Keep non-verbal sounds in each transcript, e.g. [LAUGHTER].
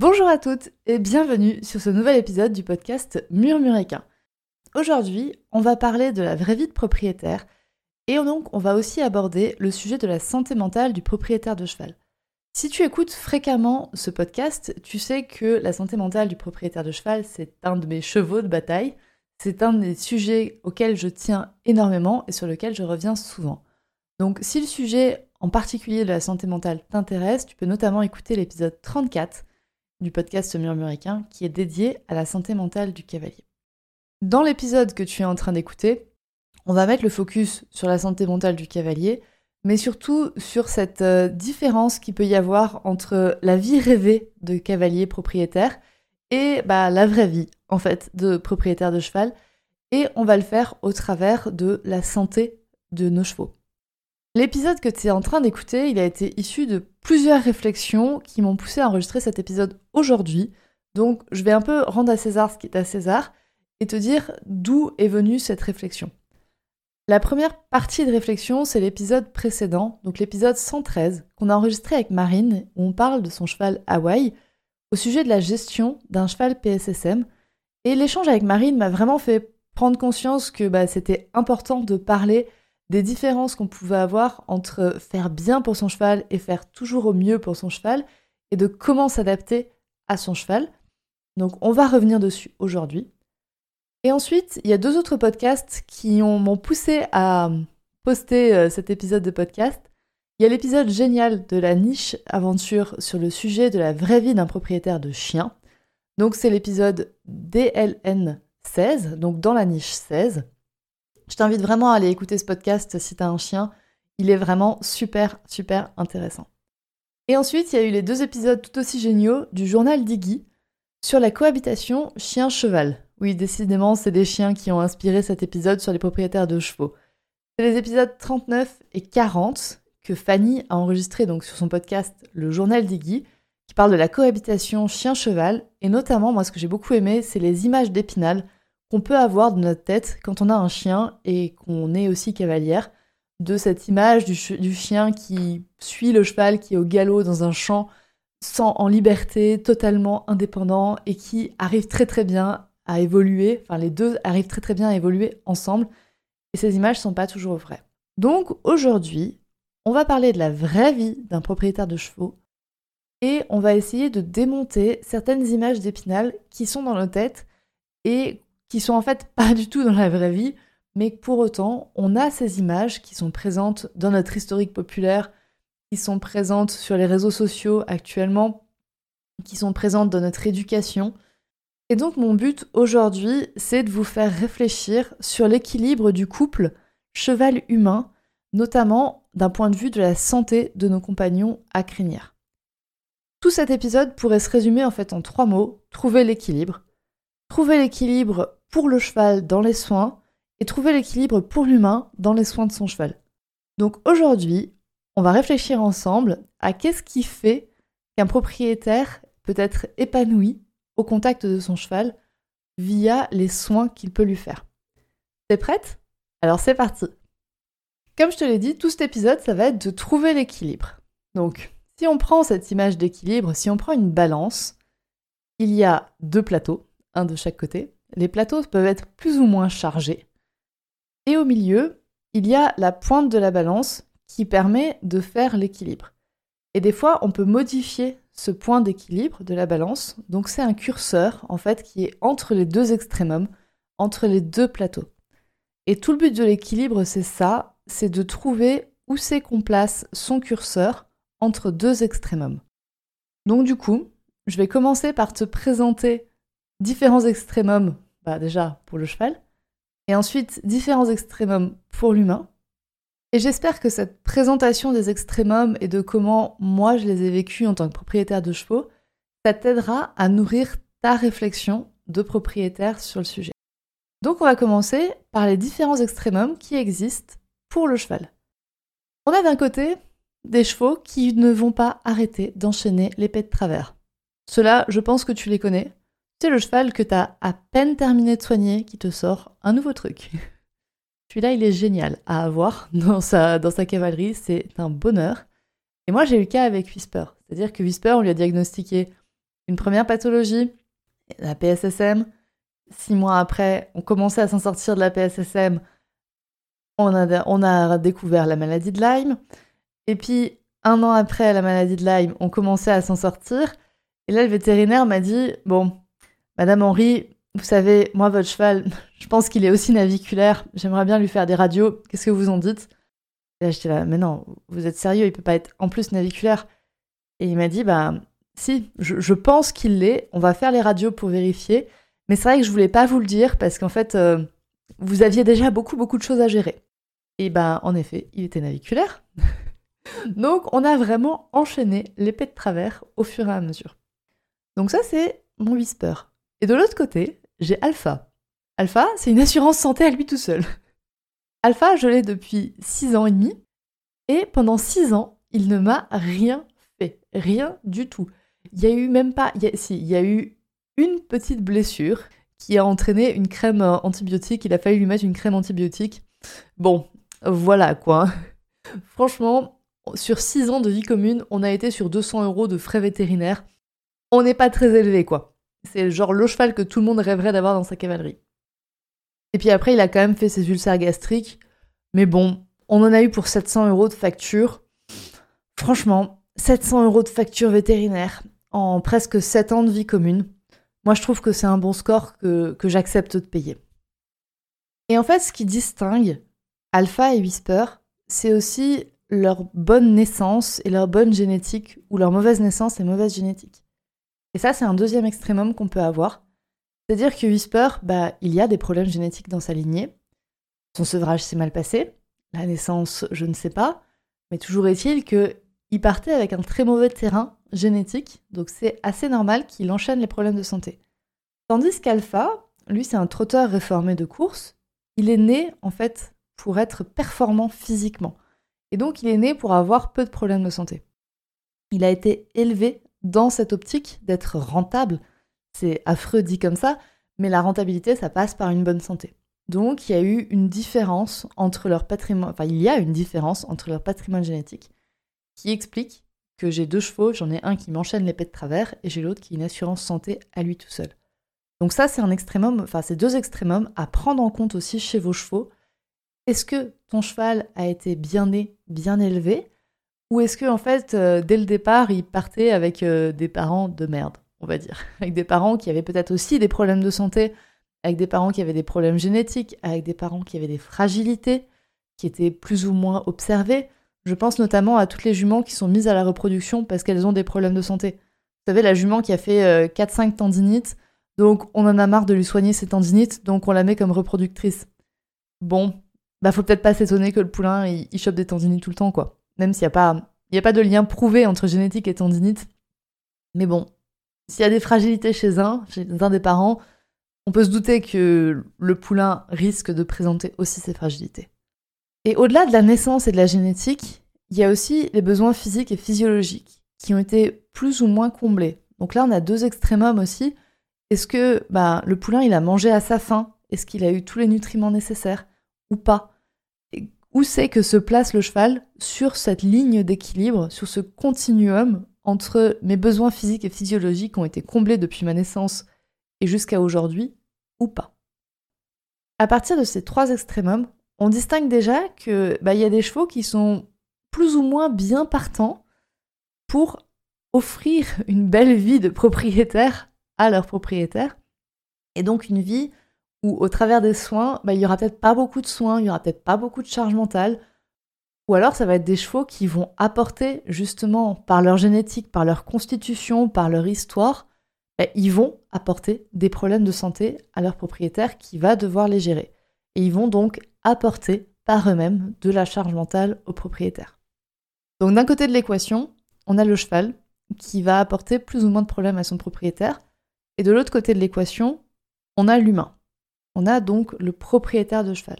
Bonjour à toutes et bienvenue sur ce nouvel épisode du podcast Murmuréquin. Aujourd'hui, on va parler de la vraie vie de propriétaire et donc on va aussi aborder le sujet de la santé mentale du propriétaire de cheval. Si tu écoutes fréquemment ce podcast, tu sais que la santé mentale du propriétaire de cheval, c'est un de mes chevaux de bataille. C'est un des sujets auxquels je tiens énormément et sur lequel je reviens souvent. Donc si le sujet en particulier de la santé mentale t'intéresse, tu peux notamment écouter l'épisode 34 du podcast Murmuricain qui est dédié à la santé mentale du cavalier. Dans l'épisode que tu es en train d'écouter, on va mettre le focus sur la santé mentale du cavalier, mais surtout sur cette euh, différence qu'il peut y avoir entre la vie rêvée de cavalier propriétaire et bah, la vraie vie, en fait, de propriétaire de cheval. Et on va le faire au travers de la santé de nos chevaux. L'épisode que tu es en train d'écouter, il a été issu de plusieurs réflexions qui m'ont poussé à enregistrer cet épisode aujourd'hui. Donc je vais un peu rendre à César ce qui est à César et te dire d'où est venue cette réflexion. La première partie de réflexion, c'est l'épisode précédent, donc l'épisode 113, qu'on a enregistré avec Marine, où on parle de son cheval Hawaï, au sujet de la gestion d'un cheval PSSM. Et l'échange avec Marine m'a vraiment fait prendre conscience que bah, c'était important de parler des différences qu'on pouvait avoir entre faire bien pour son cheval et faire toujours au mieux pour son cheval, et de comment s'adapter à son cheval. Donc on va revenir dessus aujourd'hui. Et ensuite, il y a deux autres podcasts qui m'ont poussé à poster euh, cet épisode de podcast. Il y a l'épisode génial de la niche aventure sur le sujet de la vraie vie d'un propriétaire de chien. Donc c'est l'épisode DLN 16, donc dans la niche 16. Je t'invite vraiment à aller écouter ce podcast si tu as un chien. Il est vraiment super, super intéressant. Et ensuite, il y a eu les deux épisodes tout aussi géniaux du journal d'Iggy sur la cohabitation chien-cheval. Oui, décidément, c'est des chiens qui ont inspiré cet épisode sur les propriétaires de chevaux. C'est les épisodes 39 et 40 que Fanny a enregistrés donc sur son podcast Le Journal d'Iggy, qui parle de la cohabitation chien-cheval, et notamment, moi ce que j'ai beaucoup aimé, c'est les images d'Épinal qu'on peut avoir de notre tête quand on a un chien et qu'on est aussi cavalière, de cette image du, du, chien qui suit le cheval qui est au galop dans un champ, sans, en liberté, totalement indépendant, et qui arrive très très bien à évoluer, enfin les deux arrivent très très bien à évoluer ensemble, et ces images sont pas toujours vraies. Donc aujourd'hui, on va parler de la vraie vie d'un propriétaire de chevaux, et on va essayer de démonter certaines images d'Épinal qui sont dans nos têtes et qui sont en fait [LAUGHS] pas du tout dans la vraie vie, mais pour autant, on a ces images qui sont présentes dans notre historique populaire, qui sont présentes sur les réseaux sociaux actuellement, qui sont présentes dans notre éducation, et donc mon but aujourd'hui, c'est de vous faire réfléchir sur l'équilibre du couple cheval humain, notamment d'un point de vue de la santé de nos compagnons à crinière. Tout cet épisode pourrait se résumer en fait en trois mots, trouver l'équilibre. Trouver l'équilibre pour le cheval dans les soins et trouver l'équilibre pour l'humain dans les soins de son cheval. Donc aujourd'hui, on va réfléchir ensemble à qu'est-ce qui fait qu'un propriétaire peut être épanoui au contact de son cheval via les soins qu'il peut lui faire. T'es prête? Alors c'est parti Comme je te l'ai dit, tout cet épisode, ça va être de trouver l'équilibre. Donc, si on prend cette image d'équilibre, si on prend une balance, il y a deux plateaux, un de chaque côté. Les plateaux peuvent être plus ou moins chargés. Et au milieu, il y a la pointe de la balance qui permet de faire l'équilibre. Et des fois, on peut modifier ce point d'équilibre de la balance. Donc c'est un curseur en fait qui est entre les deux extrémums, entre les deux plateaux. Et tout le but de l'équilibre, c'est ça, c'est de trouver où c'est qu'on place son curseur entre deux extrémums. Donc du coup, je vais commencer par te présenter différents extrémums, bah déjà pour le cheval, et ensuite différents extrémums pour l'humain, et j'espère que cette présentation des extrémums et de comment moi je les ai vécus en tant que propriétaire de chevaux, ça t'aidera à nourrir ta réflexion de propriétaire sur le sujet. Donc on va commencer par les différents extrémums qui existent pour le cheval. On a d'un côté des chevaux qui ne vont pas arrêter d'enchaîner l'épée de travers. Cela, je pense que tu les connais. C'est le cheval que tu as à peine terminé de soigner qui te sort un nouveau truc. [LAUGHS] Celui-là, il est génial à avoir [LAUGHS] dans sa, dans sa cavalerie, c'est un bonheur. Et moi, j'ai eu le cas avec Whisper. C'est-à-dire que Whisper, on lui a diagnostiqué une première pathologie, la PSSM. Six mois après, on commençait à s'en sortir de la PSSM. On a, on a découvert la maladie de Lyme. Et puis, un an après la maladie de Lyme, on commençait à s'en sortir. Et là, le vétérinaire m'a dit Bon, Madame Henri, vous savez, moi, votre cheval, [LAUGHS] je pense qu'il est aussi naviculaire. J'aimerais bien lui faire des radios. Qu'est-ce que vous en dites? Et là, j'étais là Mais non, vous êtes sérieux, il peut pas être en plus naviculaire. Et il m'a dit Bah, si, je, pense qu'il l'est. On va faire les radios pour vérifier. Mais c'est vrai que je voulais pas vous le dire parce qu'en fait, euh, vous aviez déjà beaucoup, beaucoup de choses à gérer. Et ben, en effet, il était naviculaire. [LAUGHS] Donc, on a vraiment enchaîné l'épée de travers au fur et à mesure. Donc ça, c'est mon whisper. Et de l'autre côté, j'ai Alpha. Alpha, c'est une assurance santé à lui tout seul. Alpha, je l'ai depuis 6 ans et demi. Et pendant 6 ans, il ne m'a rien fait. Rien du tout. Il y a eu même pas... Si, il y a eu une petite blessure qui a entraîné une crème euh, antibiotique. Il a fallu lui mettre une crème antibiotique. Bon, voilà quoi. Franchement, sur 6 ans de vie commune, on a été sur 200 euros de frais vétérinaires. On n'est pas très élevé quoi. C'est genre le cheval que tout le monde rêverait d'avoir dans sa cavalerie. Et puis après, il a quand même fait ses ulcères gastriques. Mais bon, on en a eu pour 700 euros de facture. Franchement, 700 euros de facture vétérinaire en presque 7 ans de vie commune. Moi, je trouve que c'est un bon score que, que j'accepte de payer. Et en fait, ce qui distingue Alpha et Whisper, c'est aussi leur bonne naissance et leur bonne génétique, ou leur mauvaise naissance et mauvaise génétique. Et ça, c'est un deuxième extrémum qu'on peut avoir. C'est-à-dire que Whisper, bah, il y a des problèmes génétiques dans sa lignée. Son sevrage s'est mal passé. La naissance, je ne sais pas. Mais toujours est-il qu'il partait avec un très mauvais terrain génétique. Donc c'est assez normal qu'il enchaîne les problèmes de santé. Tandis qu'Alpha, lui, c'est un trotteur réformé de course. Il est né, en fait, pour être performant physiquement. Et donc, il est né pour avoir peu de problèmes de santé. Il a été élevé dans cette optique d'être rentable. C'est affreux dit comme ça, mais la rentabilité, ça passe par une bonne santé. Donc il y a eu une différence entre leur patrimoine, enfin il y a une différence entre leur patrimoine génétique qui explique que j'ai deux chevaux, j'en ai un qui m'enchaîne l'épée de travers et j'ai l'autre qui a une assurance santé à lui tout seul. Donc ça c'est un extrémum, enfin c'est deux extrémums à prendre en compte aussi chez vos chevaux. Est-ce que ton cheval a été bien né, bien élevé? Ou est-ce que en fait, euh, dès le départ, il partait avec euh, des parents de merde, on va dire, [LAUGHS] avec des parents qui avaient peut-être aussi des problèmes de santé, avec des parents qui avaient des problèmes génétiques, avec des parents qui avaient des fragilités, qui étaient plus ou moins observées. Je pense notamment à toutes les juments qui sont mises à la reproduction parce qu'elles ont des problèmes de santé. Vous savez, la jument qui a fait 4-5 euh, tendinites, donc on en a marre de lui soigner ses tendinites, donc on la met comme reproductrice. Bon, bah faut peut-être pas s'étonner que le poulain il, il chope des tendinites tout le temps, quoi même s'il n'y a, pas, a pas de lien prouvé entre génétique et tendinite. Mais bon, s'il y a des fragilités chez un, chez un des parents, on peut se douter que le poulain risque de présenter aussi ces fragilités. Et au-delà de la naissance et de la génétique, il y a aussi les besoins physiques et physiologiques qui ont été plus ou moins comblés. Donc là, on a deux extrémums aussi. Est-ce que bah, le poulain, il a mangé à sa faim? Est-ce qu'il a eu tous les nutriments nécessaires ou pas? Où c'est que se place le cheval sur cette ligne d'équilibre, sur ce continuum entre mes besoins physiques et physiologiques qui ont été comblés depuis ma naissance et jusqu'à aujourd'hui, ou pas? À partir de ces trois extrémums, on distingue déjà que bah, y a des chevaux qui sont plus ou moins bien partants pour offrir une belle vie de propriétaire à leur propriétaire, et donc une vie où au travers des soins, bah, il y aura peut-être pas beaucoup de soins, il y aura peut-être pas beaucoup de charge mentale, ou alors ça va être des chevaux qui vont apporter justement par leur génétique, par leur constitution, par leur histoire, bah, ils vont apporter des problèmes de santé à leur propriétaire qui va devoir les gérer. Et ils vont donc apporter par eux-mêmes de la charge mentale au propriétaire. Donc d'un côté de l'équation, on a le cheval qui va apporter plus ou moins de problèmes à son propriétaire. Et de l'autre côté de l'équation, on a l'humain. On a donc le propriétaire de cheval.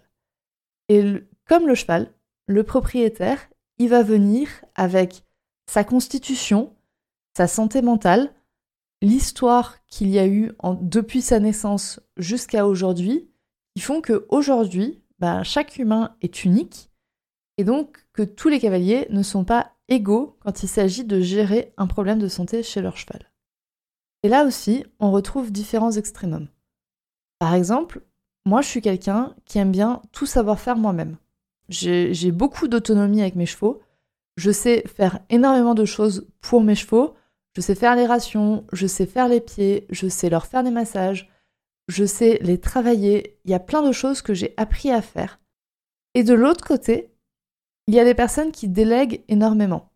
Et comme le cheval, le propriétaire, il va venir avec sa constitution, sa santé mentale, l'histoire qu'il y a eu depuis sa naissance jusqu'à aujourd'hui, qui font qu'aujourd'hui, bah, chaque humain est unique, et donc que tous les cavaliers ne sont pas égaux quand il s'agit de gérer un problème de santé chez leur cheval. Et là aussi, on retrouve différents extrémums. Par exemple, moi je suis quelqu'un qui aime bien tout savoir faire moi-même. J'ai beaucoup d'autonomie avec mes chevaux, je sais faire énormément de choses pour mes chevaux, je sais faire les rations, je sais faire les pieds, je sais leur faire des massages, je sais les travailler, il y a plein de choses que j'ai appris à faire. Et de l'autre côté, il y a des personnes qui délèguent énormément.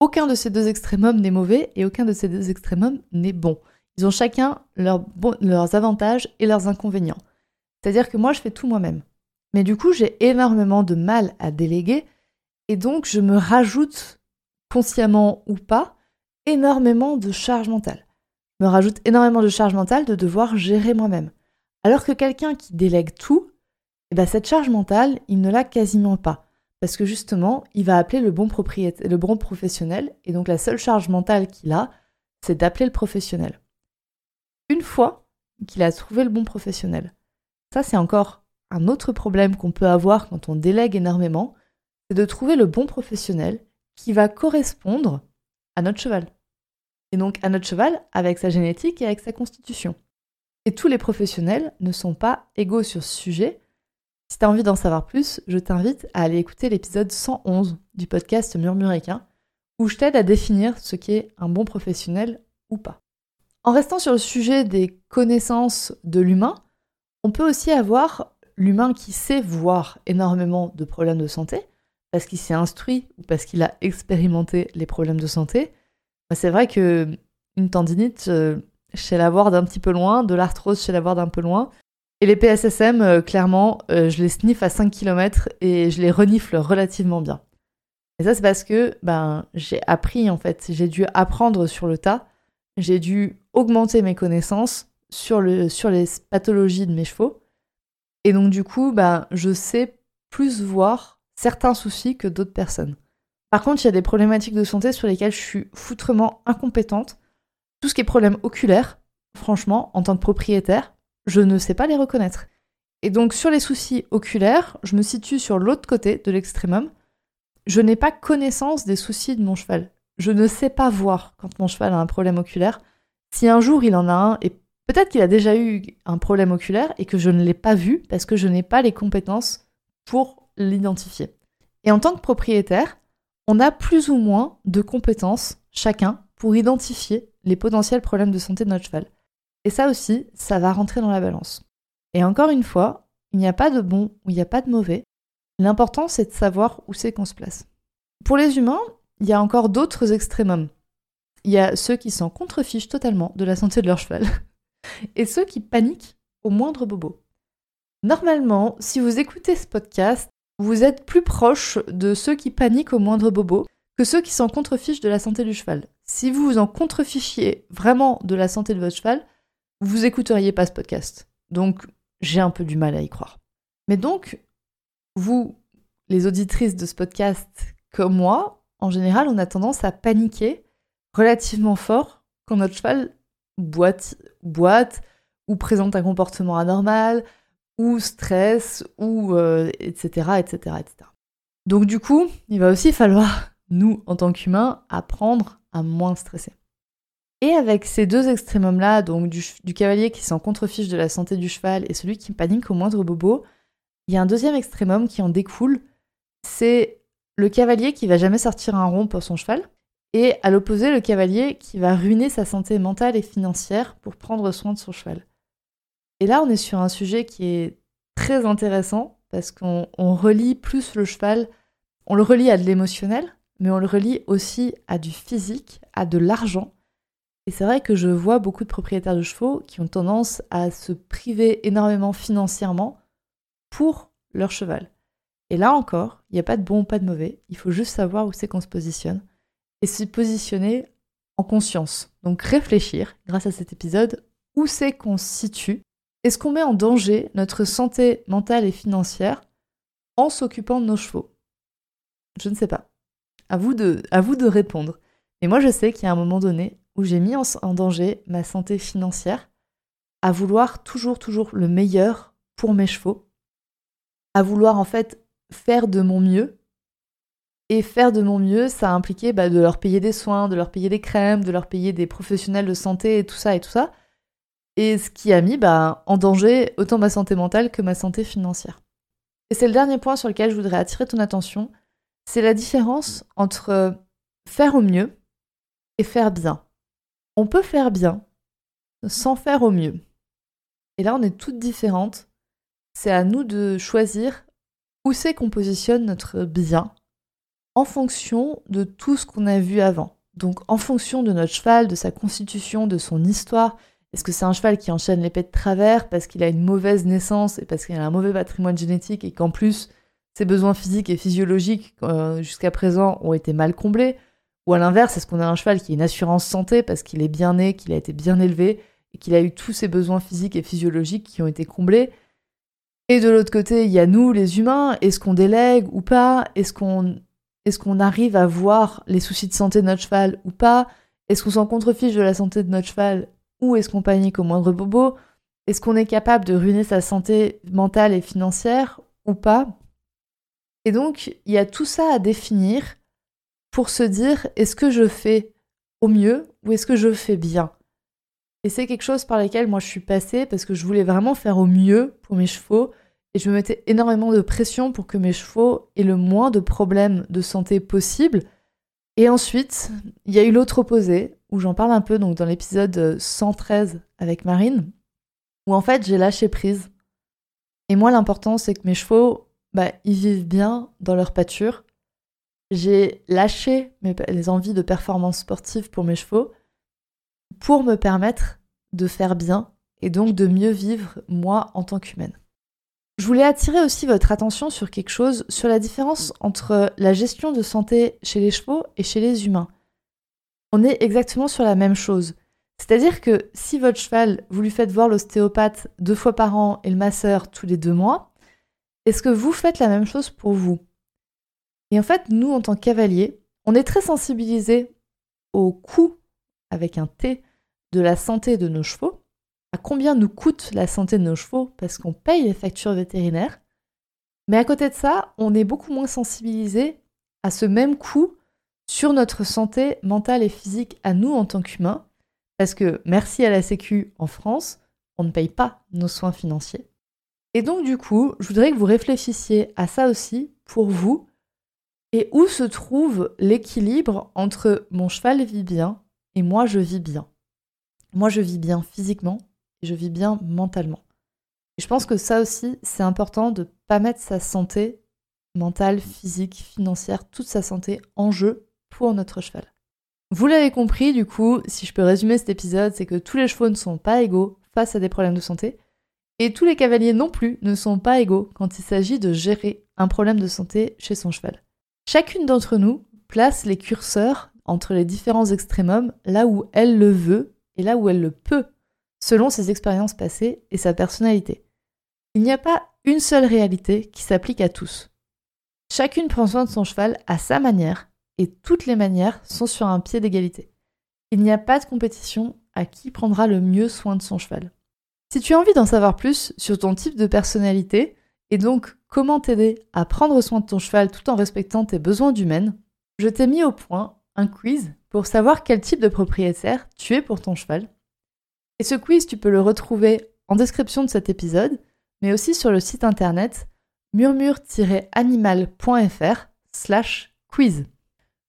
Aucun de ces deux extrémums n'est mauvais et aucun de ces deux extrémums n'est bon. Ils ont chacun leurs avantages et leurs inconvénients. C'est-à-dire que moi, je fais tout moi-même. Mais du coup, j'ai énormément de mal à déléguer et donc je me rajoute, consciemment ou pas, énormément de charge mentale. Je me rajoute énormément de charge mentale de devoir gérer moi-même. Alors que quelqu'un qui délègue tout, eh ben cette charge mentale, il ne l'a quasiment pas parce que justement, il va appeler le bon propriétaire, le bon professionnel, et donc la seule charge mentale qu'il a, c'est d'appeler le professionnel. Une fois qu'il a trouvé le bon professionnel, ça c'est encore un autre problème qu'on peut avoir quand on délègue énormément, c'est de trouver le bon professionnel qui va correspondre à notre cheval. Et donc à notre cheval avec sa génétique et avec sa constitution. Et tous les professionnels ne sont pas égaux sur ce sujet, si tu as envie d'en savoir plus, je t'invite à aller écouter l'épisode 111 du podcast Murmuréquin, où je t'aide à définir ce qu'est un bon professionnel ou pas. En restant sur le sujet des connaissances de l'humain, on peut aussi avoir l'humain qui sait voir énormément de problèmes de santé, parce qu'il s'est instruit ou parce qu'il a expérimenté les problèmes de santé. C'est vrai que une tendinite euh, chez la voir d'un petit peu loin, de l'arthrose chez la voir d'un peu loin, et les PSSM, euh, clairement, euh, je les sniffe à 5 km et je les renifle relativement bien. Et ça, c'est parce que ben, j'ai appris, en fait, j'ai dû apprendre sur le tas, j'ai dû augmenter mes connaissances sur, le, sur les pathologies de mes chevaux. Et donc, du coup, ben, je sais plus voir certains soucis que d'autres personnes. Par contre, il y a des problématiques de santé sur lesquelles je suis foutrement incompétente. Tout ce qui est problème oculaire, franchement, en tant que propriétaire, je ne sais pas les reconnaître. Et donc sur les soucis oculaires, je me situe sur l'autre côté de l'extrémum. Je n'ai pas connaissance des soucis de mon cheval. Je ne sais pas voir quand mon cheval a un problème oculaire. Si un jour il en a un, et peut-être qu'il a déjà eu un problème oculaire et que je ne l'ai pas vu parce que je n'ai pas les compétences pour l'identifier. Et en tant que propriétaire, on a plus ou moins de compétences chacun pour identifier les potentiels problèmes de santé de notre cheval. Et ça aussi, ça va rentrer dans la balance. Et encore une fois, il n'y a pas de bon ou il n'y a pas de mauvais. L'important, c'est de savoir où c'est qu'on se place. Pour les humains, il y a encore d'autres extrémums. Il y a ceux qui s'en contrefichent totalement de la santé de leur cheval [LAUGHS] et ceux qui paniquent au moindre bobo. Normalement, si vous écoutez ce podcast, vous êtes plus proche de ceux qui paniquent au moindre bobo que ceux qui s'en contrefichent de la santé du cheval. Si vous vous en contrefichiez vraiment de la santé de votre cheval, vous écouteriez pas ce podcast. Donc, j'ai un peu du mal à y croire. Mais donc, vous, les auditrices de ce podcast, comme moi, en général, on a tendance à paniquer relativement fort quand notre cheval boite, boite ou présente un comportement anormal, ou stresse, ou etc., etc., etc. Donc du coup, il va aussi falloir, [LAUGHS] nous, en tant qu'humains, apprendre à moins stresser. Et avec ces deux extrémums-là, donc du, cavalier qui s'en contrefiche de la santé du cheval et celui qui panique au moindre bobo, il y a un deuxième extrémum qui en découle, c'est le cavalier qui va jamais sortir un rond pour son cheval, et à l'opposé, le cavalier qui va ruiner sa santé mentale et financière pour prendre soin de son cheval. Et là, on est sur un sujet qui est très intéressant, parce qu'on relie plus le cheval, on le relie à de l'émotionnel, mais on le relie aussi à du physique, à de l'argent, et c'est vrai que je vois beaucoup de propriétaires de chevaux qui ont tendance à se priver énormément financièrement pour leur cheval. Et là encore, il n'y a pas de bon ou pas de mauvais, il faut juste savoir où c'est qu'on se positionne. Et se positionner en conscience. Donc réfléchir, grâce à cet épisode, où c'est qu'on se situe Est-ce qu'on met en danger notre santé mentale et financière en s'occupant de nos chevaux Je ne sais pas. À vous de, à vous de répondre. Mais moi, je sais qu'il y a un moment donné où j'ai mis en, en danger ma santé financière à vouloir toujours, toujours le meilleur pour mes chevaux, à vouloir en fait faire de mon mieux. Et faire de mon mieux, ça a impliqué bah, de leur payer des soins, de leur payer des crèmes, de leur payer des professionnels de santé et tout ça et tout ça. Et ce qui a mis bah, en danger autant ma santé mentale que ma santé financière. Et c'est le dernier point sur lequel je voudrais attirer ton attention, c'est la différence entre faire au mieux et faire bien. On peut faire bien sans faire au mieux. Et là, on est toutes différentes. C'est à nous de choisir où c'est qu'on positionne notre bien en fonction de tout ce qu'on a vu avant. Donc en fonction de notre cheval, de sa constitution, de son histoire. Est-ce que c'est un cheval qui enchaîne l'épée de travers parce qu'il a une mauvaise naissance et parce qu'il a un mauvais patrimoine génétique et qu'en plus ses besoins physiques et physiologiques euh, jusqu'à présent ont été mal comblés? Ou à l'inverse, est-ce qu'on a un cheval qui a une assurance santé parce qu'il est bien né, qu'il a été bien élevé et qu'il a eu tous ses besoins physiques et physiologiques qui ont été comblés? Et de l'autre côté, il y a nous, les humains. Est-ce qu'on délègue ou pas? Est-ce qu'on est qu'on arrive à voir les soucis de santé de notre cheval ou pas? Est-ce qu'on s'en contrefiche de la santé de notre cheval ou est-ce qu'on panique au moindre bobo? Est-ce qu'on est capable de ruiner sa santé mentale et financière ou pas? Et donc, il y a tout ça à définir pour se dire est-ce que je fais au mieux ou est-ce que je fais bien? Et c'est quelque chose par lequel moi je suis passée parce que je voulais vraiment faire au mieux pour mes chevaux et je me mettais énormément de pression pour que mes chevaux aient le moins de problèmes de santé possible. Et ensuite, il y a eu l'autre opposé, où j'en parle un peu donc dans l'épisode 113 avec Marine, où en fait j'ai lâché prise. Et moi l'important c'est que mes chevaux, bah, ils vivent bien dans leur pâture. J'ai lâché mes, les envies de performance sportive pour mes chevaux pour me permettre de faire bien et donc de mieux vivre moi en tant qu'humaine. Je voulais attirer aussi votre attention sur quelque chose, sur la différence entre la gestion de santé chez les chevaux et chez les humains. On est exactement sur la même chose. C'est-à-dire que si votre cheval, vous lui faites voir l'ostéopathe deux fois par an et le masseur tous les deux mois, est-ce que vous faites la même chose pour vous? Et en fait, nous, en tant que cavaliers, on est très sensibilisés au coût, avec un T, de la santé de nos chevaux, à combien nous coûte la santé de nos chevaux parce qu'on paye les factures vétérinaires. Mais à côté de ça, on est beaucoup moins sensibilisé à ce même coût sur notre santé mentale et physique à nous en tant qu'humains, parce que merci à la Sécu en France, on ne paye pas nos soins financiers. Et donc du coup, je voudrais que vous réfléchissiez à ça aussi pour vous, et où se trouve l'équilibre entre mon cheval vit bien et moi je vis bien? Moi, je vis bien physiquement et je vis bien mentalement. Et je pense que ça aussi, c'est important de ne pas mettre sa santé mentale, physique, financière, toute sa santé en jeu pour notre cheval. Vous l'avez compris, du coup, si je peux résumer cet épisode, c'est que tous les chevaux ne sont pas égaux face à des problèmes de santé, et tous les cavaliers non plus ne sont pas égaux quand il s'agit de gérer un problème de santé chez son cheval. Chacune d'entre nous place les curseurs entre les différents extrémums là où elle le veut et là où elle le peut, selon ses expériences passées et sa personnalité. Il n'y a pas une seule réalité qui s'applique à tous. Chacune prend soin de son cheval à sa manière, et toutes les manières sont sur un pied d'égalité. Il n'y a pas de compétition à qui prendra le mieux soin de son cheval. Si tu as envie d'en savoir plus sur ton type de personnalité, et donc comment t'aider à prendre soin de ton cheval tout en respectant tes besoins d'humaine, je t'ai mis au point un quiz pour savoir quel type de propriétaire tu es pour ton cheval. Et ce quiz, tu peux le retrouver en description de cet épisode, mais aussi sur le site internet murmure-animal.fr slash quiz.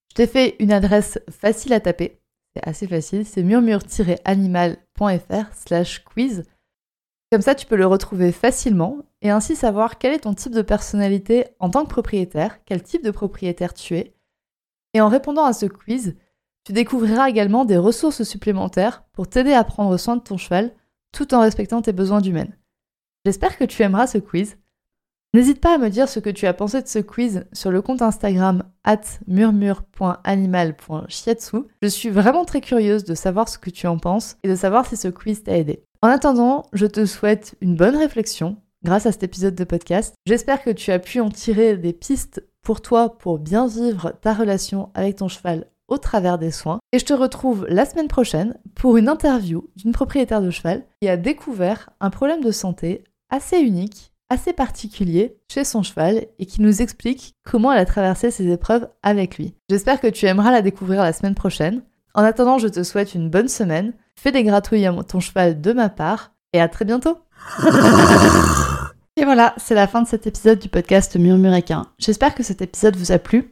Je t'ai fait une adresse facile à taper, c'est assez facile, c'est murmure-animal.fr slash quiz. Comme ça, tu peux le retrouver facilement et ainsi savoir quel est ton type de personnalité en tant que propriétaire, quel type de propriétaire tu es. Et en répondant à ce quiz, tu découvriras également des ressources supplémentaires pour t'aider à prendre soin de ton cheval tout en respectant tes besoins d'humaine. J'espère que tu aimeras ce quiz. N'hésite pas à me dire ce que tu as pensé de ce quiz sur le compte Instagram at murmure.animal.shiatsu. Je suis vraiment très curieuse de savoir ce que tu en penses et de savoir si ce quiz t'a aidé. En attendant, je te souhaite une bonne réflexion grâce à cet épisode de podcast. J'espère que tu as pu en tirer des pistes pour toi pour bien vivre ta relation avec ton cheval au travers des soins. Et je te retrouve la semaine prochaine pour une interview d'une propriétaire de cheval qui a découvert un problème de santé assez unique assez particulier chez son cheval et qui nous explique comment elle a traversé ses épreuves avec lui. J'espère que tu aimeras la découvrir la semaine prochaine. En attendant, je te souhaite une bonne semaine. Fais des gratouilles à ton cheval de ma part et à très bientôt. [LAUGHS] et voilà, c'est la fin de cet épisode du podcast Murmuréquin. J'espère que cet épisode vous a plu.